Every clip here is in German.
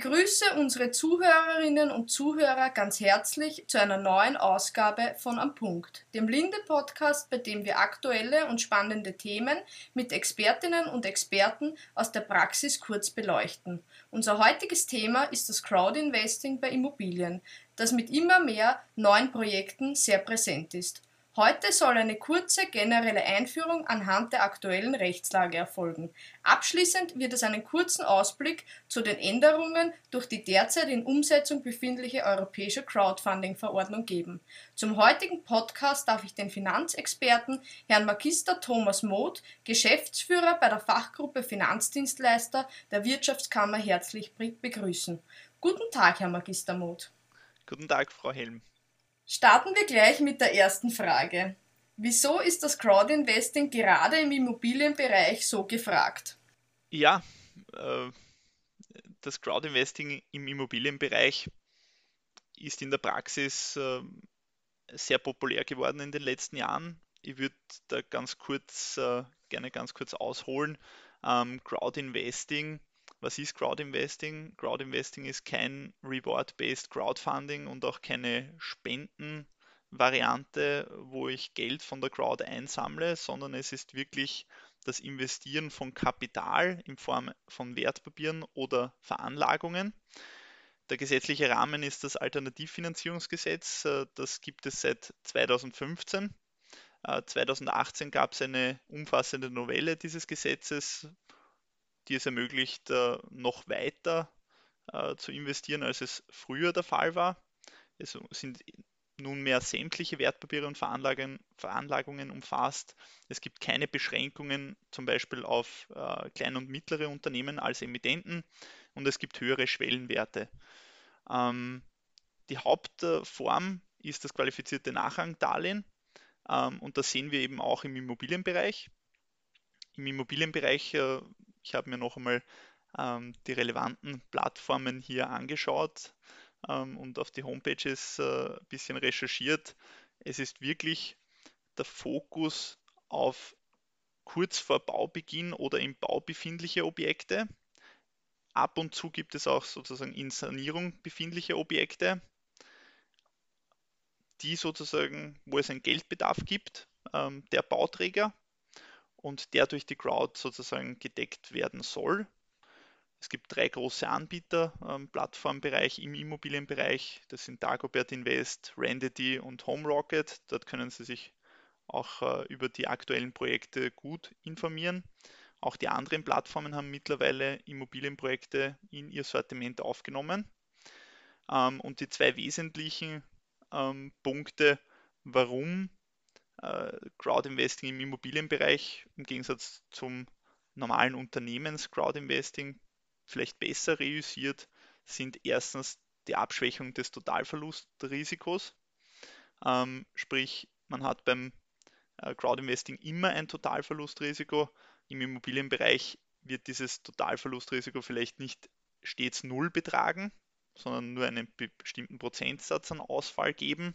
begrüße unsere Zuhörerinnen und Zuhörer ganz herzlich zu einer neuen Ausgabe von Am Punkt, dem Linde-Podcast, bei dem wir aktuelle und spannende Themen mit Expertinnen und Experten aus der Praxis kurz beleuchten. Unser heutiges Thema ist das Crowdinvesting bei Immobilien, das mit immer mehr neuen Projekten sehr präsent ist. Heute soll eine kurze generelle Einführung anhand der aktuellen Rechtslage erfolgen. Abschließend wird es einen kurzen Ausblick zu den Änderungen durch die derzeit in Umsetzung befindliche europäische Crowdfunding-Verordnung geben. Zum heutigen Podcast darf ich den Finanzexperten Herrn Magister Thomas Moth, Geschäftsführer bei der Fachgruppe Finanzdienstleister der Wirtschaftskammer herzlich begrüßen. Guten Tag, Herr Magister Moth. Guten Tag, Frau Helm. Starten wir gleich mit der ersten Frage. Wieso ist das Crowdinvesting gerade im Immobilienbereich so gefragt? Ja, äh, das Crowdinvesting im Immobilienbereich ist in der Praxis äh, sehr populär geworden in den letzten Jahren. Ich würde da ganz kurz, äh, gerne ganz kurz ausholen. Ähm, Crowdinvesting was ist Crowdinvesting? Crowdinvesting ist kein Reward-Based Crowdfunding und auch keine Spendenvariante, wo ich Geld von der Crowd einsammle, sondern es ist wirklich das Investieren von Kapital in Form von Wertpapieren oder Veranlagungen. Der gesetzliche Rahmen ist das Alternativfinanzierungsgesetz. Das gibt es seit 2015. 2018 gab es eine umfassende Novelle dieses Gesetzes, die es ermöglicht, äh, noch weiter äh, zu investieren, als es früher der Fall war. Es sind nunmehr sämtliche Wertpapiere und Veranlagungen umfasst. Es gibt keine Beschränkungen zum Beispiel auf äh, kleine und mittlere Unternehmen als Emittenten und es gibt höhere Schwellenwerte. Ähm, die Hauptform ist das qualifizierte Nachrangdarlehen ähm, und das sehen wir eben auch im Immobilienbereich. Im Immobilienbereich ich habe mir noch einmal ähm, die relevanten Plattformen hier angeschaut ähm, und auf die Homepages äh, ein bisschen recherchiert. Es ist wirklich der Fokus auf kurz vor Baubeginn oder im Bau befindliche Objekte. Ab und zu gibt es auch sozusagen in Sanierung befindliche Objekte, die sozusagen, wo es einen Geldbedarf gibt, ähm, der Bauträger und der durch die Crowd sozusagen gedeckt werden soll. Es gibt drei große Anbieter im Plattformbereich, im Immobilienbereich. Das sind Dagobert Invest, Rendity und HomeRocket. Dort können Sie sich auch äh, über die aktuellen Projekte gut informieren. Auch die anderen Plattformen haben mittlerweile Immobilienprojekte in ihr Sortiment aufgenommen. Ähm, und die zwei wesentlichen ähm, Punkte, warum äh, Crowdinvesting im Immobilienbereich im Gegensatz zum normalen Unternehmens-Crowdinvesting vielleicht besser reüssiert, sind erstens die Abschwächung des Totalverlustrisikos. Ähm, sprich, man hat beim äh, Crowdinvesting immer ein Totalverlustrisiko. Im Immobilienbereich wird dieses Totalverlustrisiko vielleicht nicht stets null betragen, sondern nur einen bestimmten Prozentsatz an Ausfall geben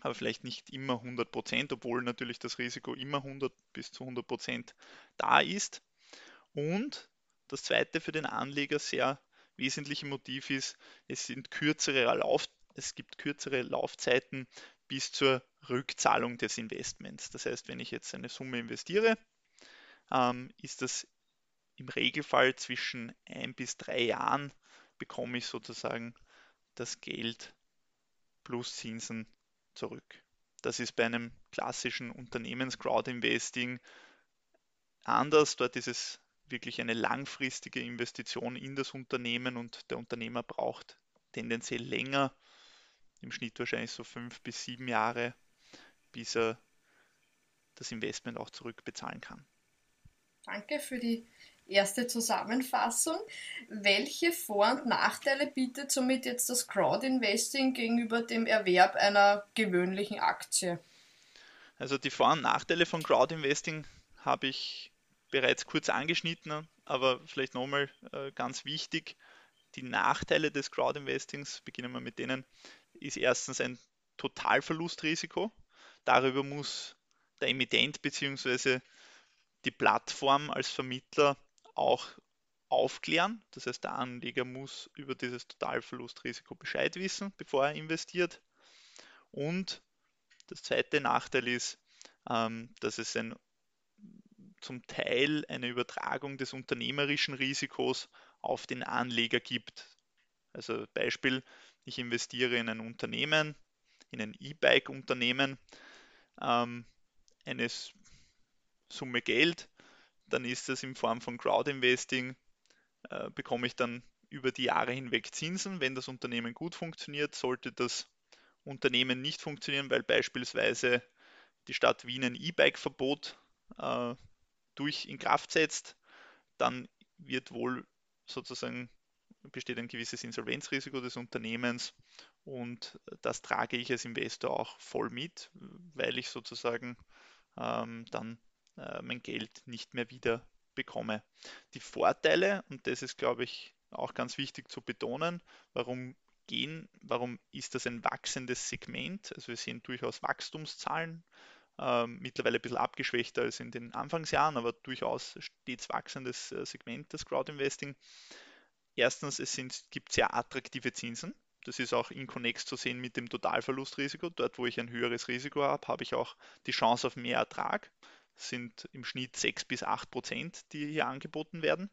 aber vielleicht nicht immer 100 Prozent, obwohl natürlich das Risiko immer 100 bis zu 100 Prozent da ist. Und das zweite für den Anleger sehr wesentliche Motiv ist, es sind kürzere Lauf, es gibt kürzere Laufzeiten bis zur Rückzahlung des Investments. Das heißt, wenn ich jetzt eine Summe investiere, ähm, ist das im Regelfall zwischen ein bis drei Jahren bekomme ich sozusagen das Geld plus Zinsen zurück. Das ist bei einem klassischen Unternehmens-Crowd-Investing anders. Dort ist es wirklich eine langfristige Investition in das Unternehmen und der Unternehmer braucht tendenziell länger, im Schnitt wahrscheinlich so fünf bis sieben Jahre, bis er das Investment auch zurückbezahlen kann. Danke für die erste Zusammenfassung. Welche Vor- und Nachteile bietet somit jetzt das Crowdinvesting gegenüber dem Erwerb einer gewöhnlichen Aktie? Also die Vor- und Nachteile von Crowdinvesting habe ich bereits kurz angeschnitten, aber vielleicht nochmal äh, ganz wichtig. Die Nachteile des Crowdinvestings, beginnen wir mit denen, ist erstens ein Totalverlustrisiko. Darüber muss der Emittent bzw. die Plattform als Vermittler auch aufklären. Das heißt, der Anleger muss über dieses Totalverlustrisiko Bescheid wissen, bevor er investiert. Und das zweite Nachteil ist, ähm, dass es ein, zum Teil eine Übertragung des unternehmerischen Risikos auf den Anleger gibt. Also Beispiel, ich investiere in ein Unternehmen, in ein E-Bike-Unternehmen, ähm, eine Summe Geld, dann ist das in Form von Crowd-Investing, äh, bekomme ich dann über die Jahre hinweg Zinsen. Wenn das Unternehmen gut funktioniert, sollte das Unternehmen nicht funktionieren, weil beispielsweise die Stadt Wien ein E-Bike-Verbot äh, durch in Kraft setzt, dann wird wohl sozusagen besteht ein gewisses Insolvenzrisiko des Unternehmens und das trage ich als Investor auch voll mit, weil ich sozusagen ähm, dann äh, mein Geld nicht mehr wieder bekomme. Die Vorteile, und das ist, glaube ich, auch ganz wichtig zu betonen, warum gehen, warum ist das ein wachsendes Segment? Also wir sehen durchaus Wachstumszahlen, äh, mittlerweile ein bisschen abgeschwächter als in den Anfangsjahren, aber durchaus stets wachsendes äh, Segment, das Crowdinvesting. Erstens, es sind, gibt sehr attraktive Zinsen. Das ist auch in Connex zu sehen mit dem Totalverlustrisiko. Dort, wo ich ein höheres Risiko habe, habe ich auch die Chance auf mehr Ertrag. Sind im Schnitt 6 bis 8 Prozent, die hier angeboten werden.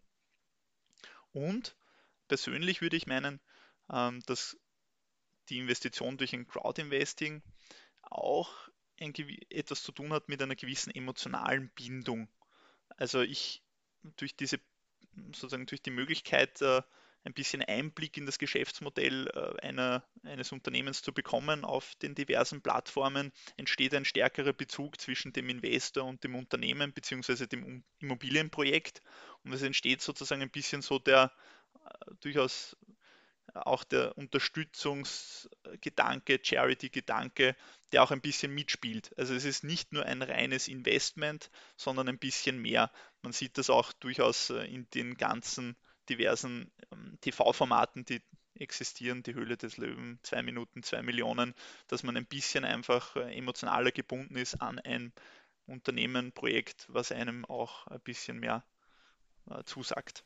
Und persönlich würde ich meinen, ähm, dass die Investition durch ein Crowdinvesting auch ein, etwas zu tun hat mit einer gewissen emotionalen Bindung. Also ich durch diese sozusagen durch die Möglichkeit äh, ein bisschen Einblick in das Geschäftsmodell äh, einer, eines Unternehmens zu bekommen auf den diversen Plattformen, entsteht ein stärkerer Bezug zwischen dem Investor und dem Unternehmen bzw. dem Immobilienprojekt. Und es entsteht sozusagen ein bisschen so der äh, durchaus auch der Unterstützungsgedanke, Charity-Gedanke, der auch ein bisschen mitspielt. Also es ist nicht nur ein reines Investment, sondern ein bisschen mehr. Man sieht das auch durchaus äh, in den ganzen diversen ähm, TV-Formaten, die existieren, die Höhle des Löwen, zwei Minuten, zwei Millionen, dass man ein bisschen einfach äh, emotionaler gebunden ist an ein Unternehmen, Projekt, was einem auch ein bisschen mehr äh, zusagt.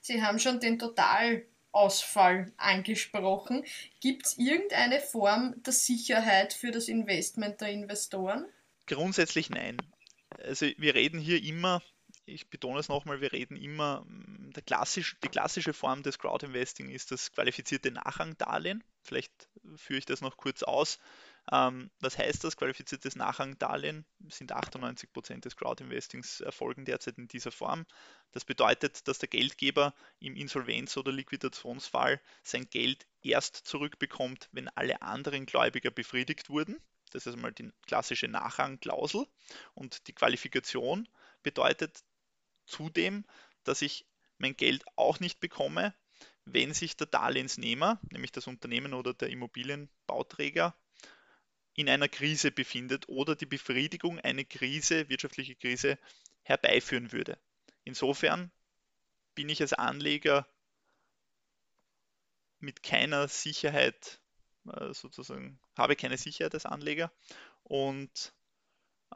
Sie haben schon den Totalausfall angesprochen. Gibt es irgendeine Form der Sicherheit für das Investment der Investoren? Grundsätzlich nein. Also wir reden hier immer ich betone es nochmal, wir reden immer, mm, der klassisch, die klassische Form des Crowdinvesting ist das qualifizierte Nachrangdarlehen. Vielleicht führe ich das noch kurz aus. Ähm, was heißt das? Qualifiziertes Nachrangdarlehen sind 98 Prozent des Crowdinvestings erfolgen derzeit in dieser Form. Das bedeutet, dass der Geldgeber im Insolvenz- oder Liquidationsfall sein Geld erst zurückbekommt, wenn alle anderen Gläubiger befriedigt wurden. Das ist einmal die klassische Nachrangklausel. Und die Qualifikation bedeutet, zudem, dass ich mein Geld auch nicht bekomme, wenn sich der Darlehensnehmer, nämlich das Unternehmen oder der Immobilienbauträger, in einer Krise befindet oder die Befriedigung eine Krise, wirtschaftliche Krise, herbeiführen würde. Insofern bin ich als Anleger mit keiner Sicherheit äh, sozusagen, habe keine Sicherheit als Anleger und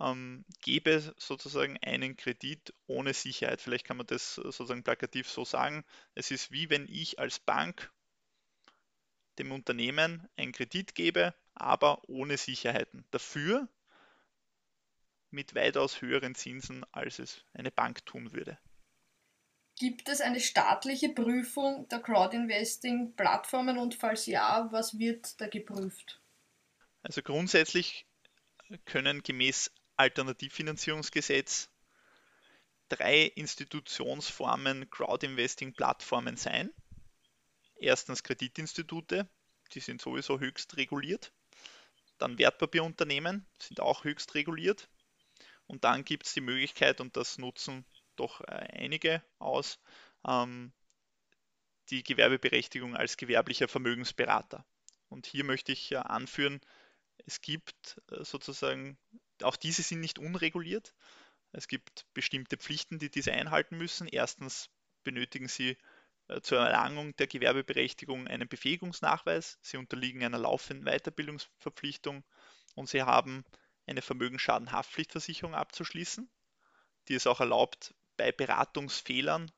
ähm, gebe sozusagen einen Kredit ohne Sicherheit. Vielleicht kann man das sozusagen plakativ so sagen. Es ist wie wenn ich als Bank dem Unternehmen einen Kredit gebe, aber ohne Sicherheiten. Dafür mit weitaus höheren Zinsen, als es eine Bank tun würde. Gibt es eine staatliche Prüfung der Crowdinvesting-Plattformen und falls ja, was wird da geprüft? Also grundsätzlich können gemäß Alternativfinanzierungsgesetz drei Institutionsformen Crowdinvesting-Plattformen sein. Erstens Kreditinstitute, die sind sowieso höchst reguliert. Dann Wertpapierunternehmen sind auch höchst reguliert. Und dann gibt es die Möglichkeit, und das nutzen doch äh, einige aus, ähm, die Gewerbeberechtigung als gewerblicher Vermögensberater. Und hier möchte ich anführen, es gibt äh, sozusagen auch diese sind nicht unreguliert. Es gibt bestimmte Pflichten, die diese einhalten müssen. Erstens benötigen sie äh, zur Erlangung der Gewerbeberechtigung einen Befähigungsnachweis. Sie unterliegen einer laufenden Weiterbildungsverpflichtung und sie haben eine Vermögensschadenhaftpflichtversicherung abzuschließen, die es auch erlaubt, bei Beratungsfehlern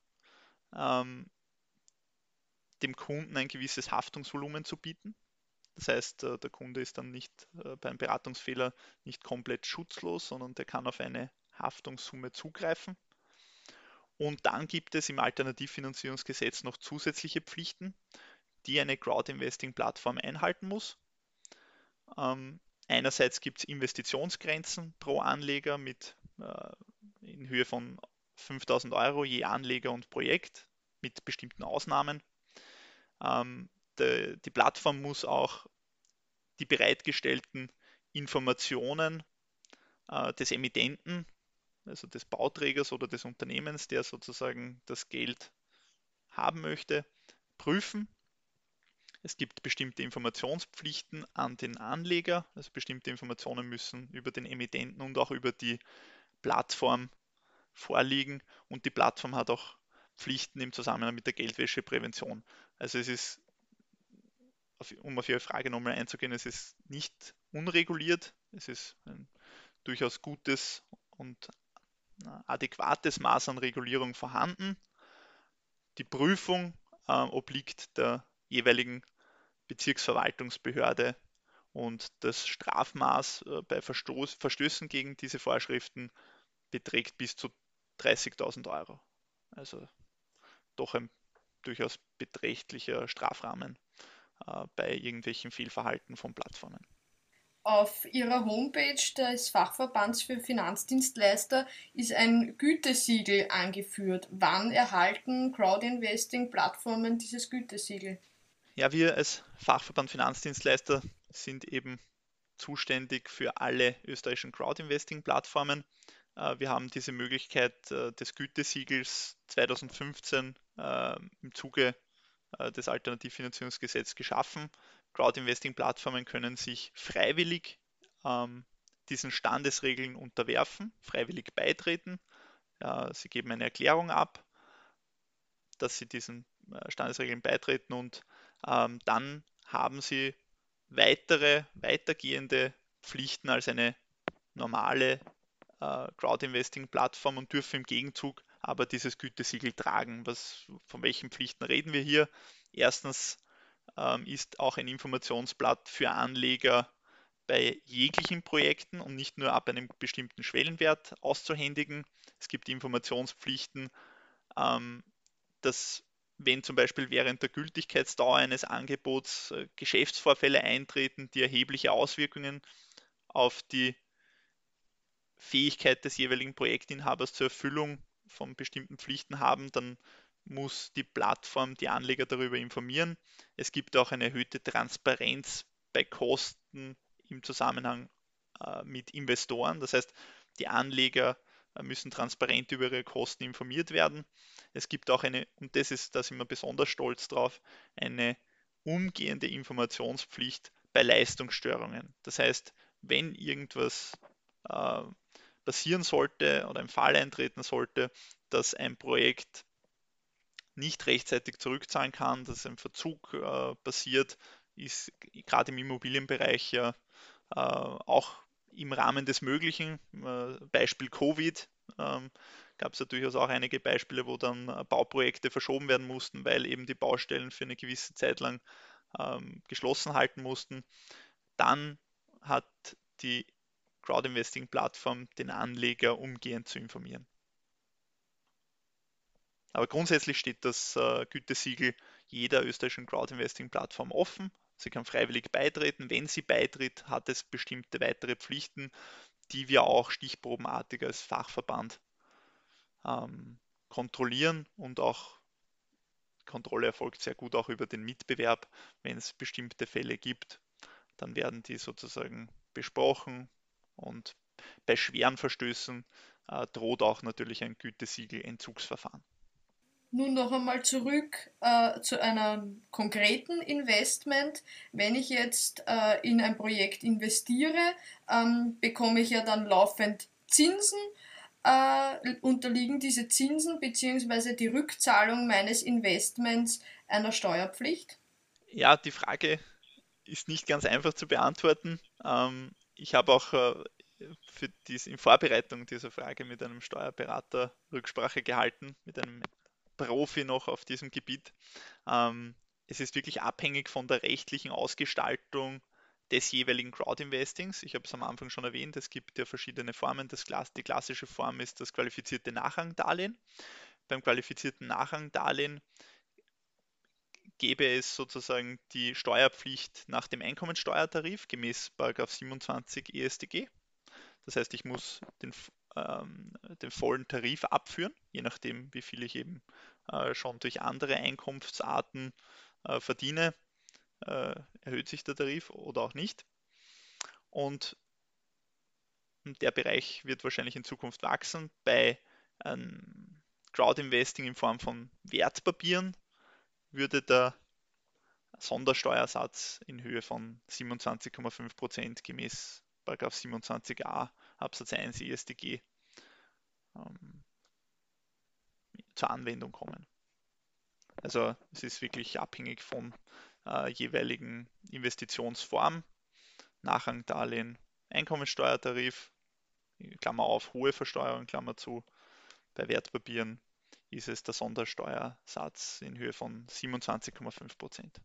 ähm, dem Kunden ein gewisses Haftungsvolumen zu bieten. Das heißt, äh, der Kunde ist dann nicht äh, beim Beratungsfehler nicht komplett schutzlos, sondern der kann auf eine Haftungssumme zugreifen. Und dann gibt es im Alternativfinanzierungsgesetz noch zusätzliche Pflichten, die eine Crowd-Investing-Plattform einhalten muss. Ähm, einerseits gibt es Investitionsgrenzen pro Anleger mit äh, in Höhe von 5000 Euro je Anleger und Projekt mit bestimmten Ausnahmen. Ähm, de, die Plattform muss auch die bereitgestellten Informationen äh, des Emittenten, also des Bauträgers oder des Unternehmens, der sozusagen das Geld haben möchte, prüfen. Es gibt bestimmte Informationspflichten an den Anleger, also bestimmte Informationen müssen über den Emittenten und auch über die Plattform vorliegen und die Plattform hat auch Pflichten im Zusammenhang mit der Geldwäscheprävention. Also es ist, um auf Ihre Frage nochmal einzugehen, es ist nicht unreguliert, es ist ein durchaus gutes und adäquates Maß an Regulierung vorhanden. Die Prüfung äh, obliegt der jeweiligen Bezirksverwaltungsbehörde und das Strafmaß äh, bei Verstoß, Verstößen gegen diese Vorschriften beträgt bis zu 30.000 Euro. Also doch ein durchaus beträchtlicher Strafrahmen äh, bei irgendwelchen Fehlverhalten von Plattformen. Auf ihrer Homepage des Fachverbands für Finanzdienstleister ist ein Gütesiegel angeführt. Wann erhalten Crowdinvesting-Plattformen dieses Gütesiegel? Ja, wir als Fachverband Finanzdienstleister sind eben zuständig für alle österreichischen Crowdinvesting-Plattformen. Äh, wir haben diese Möglichkeit äh, des Gütesiegels 2015 äh, im Zuge des Alternativfinanzierungsgesetzes geschaffen. Crowdinvesting-Plattformen können sich freiwillig ähm, diesen Standesregeln unterwerfen, freiwillig beitreten. sie geben eine Erklärung ab, dass sie diesen Standesregeln beitreten und ähm, dann haben sie weitere, weitergehende Pflichten als eine normale äh, Crowd-Investing-Plattform und dürfen im Gegenzug aber dieses Gütesiegel tragen. Was, von welchen Pflichten reden wir hier? Erstens ähm, ist auch ein Informationsblatt für Anleger bei jeglichen Projekten und nicht nur ab einem bestimmten Schwellenwert auszuhändigen. Es gibt Informationspflichten, ähm, dass wenn zum Beispiel während der Gültigkeitsdauer eines Angebots äh, Geschäftsvorfälle eintreten, die erhebliche Auswirkungen auf die Fähigkeit des jeweiligen Projektinhabers zur Erfüllung von bestimmten Pflichten haben, dann muss die Plattform die Anleger darüber informieren. Es gibt auch eine erhöhte Transparenz bei Kosten im Zusammenhang äh, mit Investoren. Das heißt, die Anleger äh, müssen transparent über ihre Kosten informiert werden. Es gibt auch eine, und das ist, da sind wir besonders stolz drauf, eine umgehende Informationspflicht bei Leistungsstörungen. Das heißt, wenn irgendwas äh, passieren sollte oder im Fall eintreten sollte, dass ein Projekt nicht rechtzeitig zurückzahlen kann, dass ein Verzug äh, passiert, ist gerade im Immobilienbereich ja äh, auch im Rahmen des Möglichen. Äh, Beispiel Covid ähm, gab es ja durchaus auch einige Beispiele, wo dann äh, Bauprojekte verschoben werden mussten, weil eben die Baustellen für eine gewisse Zeit lang ähm, geschlossen halten mussten. Dann hat die Crowdinvesting-Plattform den Anleger umgehend zu informieren. Aber grundsätzlich steht das äh, Gütesiegel jeder österreichischen Crowdinvesting-Plattform offen. Sie kann freiwillig beitreten. Wenn sie beitritt, hat es bestimmte weitere Pflichten, die wir auch stichprobenartig als Fachverband ähm, kontrollieren und auch Kontrolle erfolgt sehr gut auch über den Mitbewerb. Wenn es bestimmte Fälle gibt, dann werden die sozusagen besprochen, und bei schweren Verstößen äh, droht auch natürlich ein Gütesiegel-Entzugsverfahren. Nun noch einmal zurück äh, zu einem konkreten Investment. Wenn ich jetzt äh, in ein Projekt investiere, ähm, bekomme ich ja dann laufend Zinsen. Äh, unterliegen diese Zinsen bzw. die Rückzahlung meines Investments einer Steuerpflicht? Ja, die Frage ist nicht ganz einfach zu beantworten. Ähm, ich habe auch äh, für dies, in Vorbereitung dieser Frage mit einem Steuerberater Rücksprache gehalten, mit einem Profi noch auf diesem Gebiet. Ähm, es ist wirklich abhängig von der rechtlichen Ausgestaltung des jeweiligen Crowd-Investings. Ich habe es am Anfang schon erwähnt, es gibt ja verschiedene Formen. Das, die klassische Form ist das qualifizierte Nachrangdarlehen. Beim qualifizierten Nachrangdarlehen gäbe es sozusagen die Steuerpflicht nach dem Einkommensteuertarif gemäß 27 EStG. Das heißt, ich muss den, ähm, den vollen Tarif abführen, je nachdem, wie viel ich eben äh, schon durch andere Einkunftsarten äh, verdiene, äh, erhöht sich der Tarif oder auch nicht. Und der Bereich wird wahrscheinlich in Zukunft wachsen. Bei ähm, Crowd-Investing in Form von Wertpapieren würde der Sondersteuersatz in Höhe von 27,5% gemäß 27a Absatz 1 ESDG ähm, zur Anwendung kommen. Also es ist wirklich abhängig von äh, jeweiligen Investitionsform, Nachrangdarlehen, Einkommensteuertarif, Klammer auf, hohe Versteuerung, Klammer zu, bei Wertpapieren ist es der Sondersteuersatz in Höhe von 27,5 Prozent.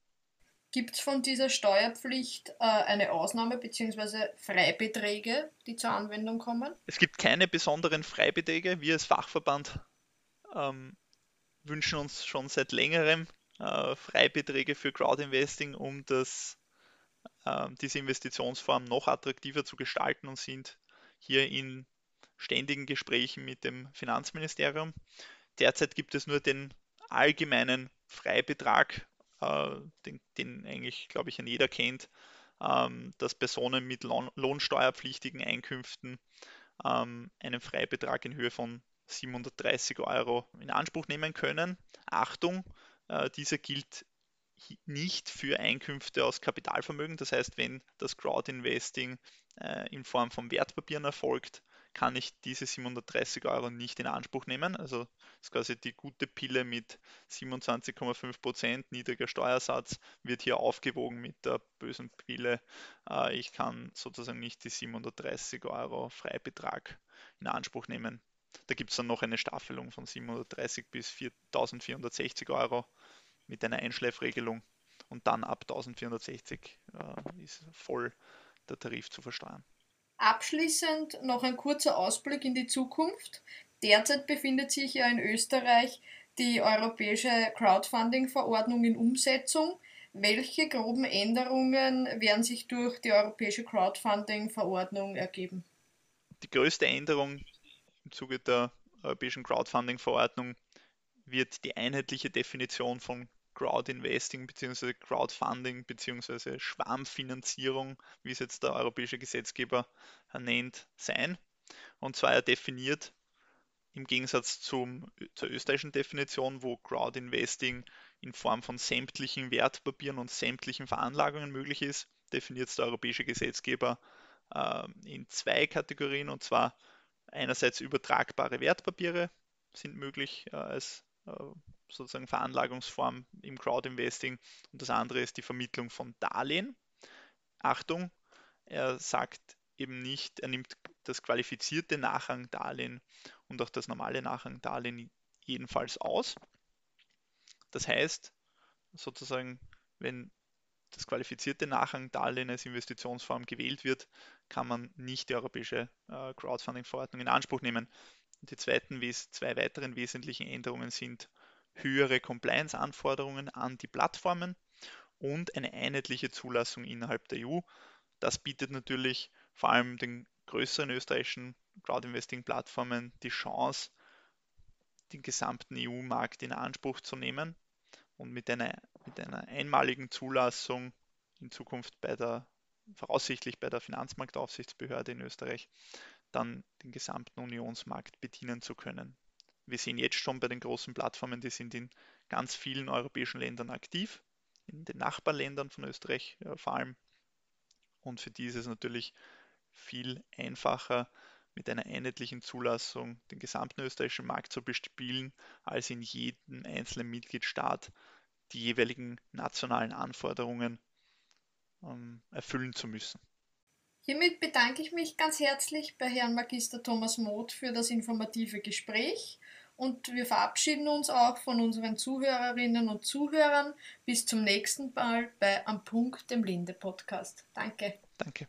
Gibt es von dieser Steuerpflicht äh, eine Ausnahme bzw. Freibeträge, die zur Anwendung kommen? Es gibt keine besonderen Freibeträge. Wir als Fachverband ähm, wünschen uns schon seit längerem äh, Freibeträge für Crowdinvesting, um das, äh, diese Investitionsform noch attraktiver zu gestalten und sind hier in ständigen Gesprächen mit dem Finanzministerium. Derzeit gibt es nur den allgemeinen Freibetrag, äh, den, den, eigentlich, glaube ich, an jeder kennt, ähm, dass Personen mit Lohn, lohnsteuerpflichtigen Einkünften ähm, einen Freibetrag in Höhe von 730 Euro in Anspruch nehmen können. Achtung, äh, dieser gilt nicht für Einkünfte aus Kapitalvermögen. Das heißt, wenn das Crowdinvesting äh, in Form von Wertpapieren erfolgt, kann ich diese 730 Euro nicht in Anspruch nehmen. Also ist quasi die gute Pille mit 27,5% niedriger Steuersatz wird hier aufgewogen mit der bösen Pille. Äh, ich kann sozusagen nicht die 730 Euro Freibetrag in Anspruch nehmen. Da gibt es dann noch eine Staffelung von 730 bis 4460 Euro mit einer Einschläfregelung und dann ab 1460 äh, ist voll der Tarif zu versteuern. Abschließend noch ein kurzer Ausblick in die Zukunft. Derzeit befindet sich ja in Österreich die europäische Crowdfunding-Verordnung in Umsetzung. Welche groben Änderungen werden sich durch die europäische Crowdfunding-Verordnung ergeben? Die größte Änderung im Zuge der europäischen Crowdfunding-Verordnung wird die einheitliche Definition von Crowdinvesting bzw. Crowdfunding bzw. Schwarmfinanzierung, wie es jetzt der europäische Gesetzgeber nennt, sein. Und zwar er definiert im Gegensatz zum, zur österreichischen Definition, wo Crowdinvesting in Form von sämtlichen Wertpapieren und sämtlichen Veranlagungen möglich ist, definiert der europäische Gesetzgeber äh, in zwei Kategorien, und zwar einerseits übertragbare Wertpapiere sind möglich äh, als sozusagen Veranlagungsform im Crowdinvesting und das andere ist die Vermittlung von Darlehen. Achtung, er sagt eben nicht, er nimmt das qualifizierte Nachrangdarlehen und auch das normale Nachrangdarlehen jedenfalls aus. Das heißt, sozusagen, wenn das qualifizierte Nachrangdarlehen als Investitionsform gewählt wird, kann man nicht die europäische äh, Crowdfunding-Verordnung in Anspruch nehmen. Und die zweiten, zwei weiteren wesentlichen Änderungen sind höhere Compliance-Anforderungen an die Plattformen und eine einheitliche Zulassung innerhalb der EU. Das bietet natürlich vor allem den größeren österreichischen Crowd-Investing-Plattformen die Chance, den gesamten EU-Markt in Anspruch zu nehmen und mit einer, mit einer einmaligen Zulassung in Zukunft bei der voraussichtlich bei der Finanzmarktaufsichtsbehörde in Österreich dann den gesamten Unionsmarkt bedienen zu können. Wir sehen jetzt schon bei den großen Plattformen, die sind in ganz vielen europäischen Ländern aktiv, in den Nachbarländern von Österreich ja, vor allem. Und für die ist es natürlich viel einfacher, mit einer einheitlichen Zulassung den gesamten österreichischen Markt zu bespielen, als in jedem einzelnen Mitgliedstaat die jeweiligen nationalen Anforderungen ähm, erfüllen zu müssen. Hiermit bedanke ich mich ganz herzlich bei Herrn Magister Thomas Moth für das informative Gespräch und wir verabschieden uns auch von unseren Zuhörerinnen und Zuhörern. Bis zum nächsten Mal bei Am Punkt, dem Linde Podcast. Danke. Danke.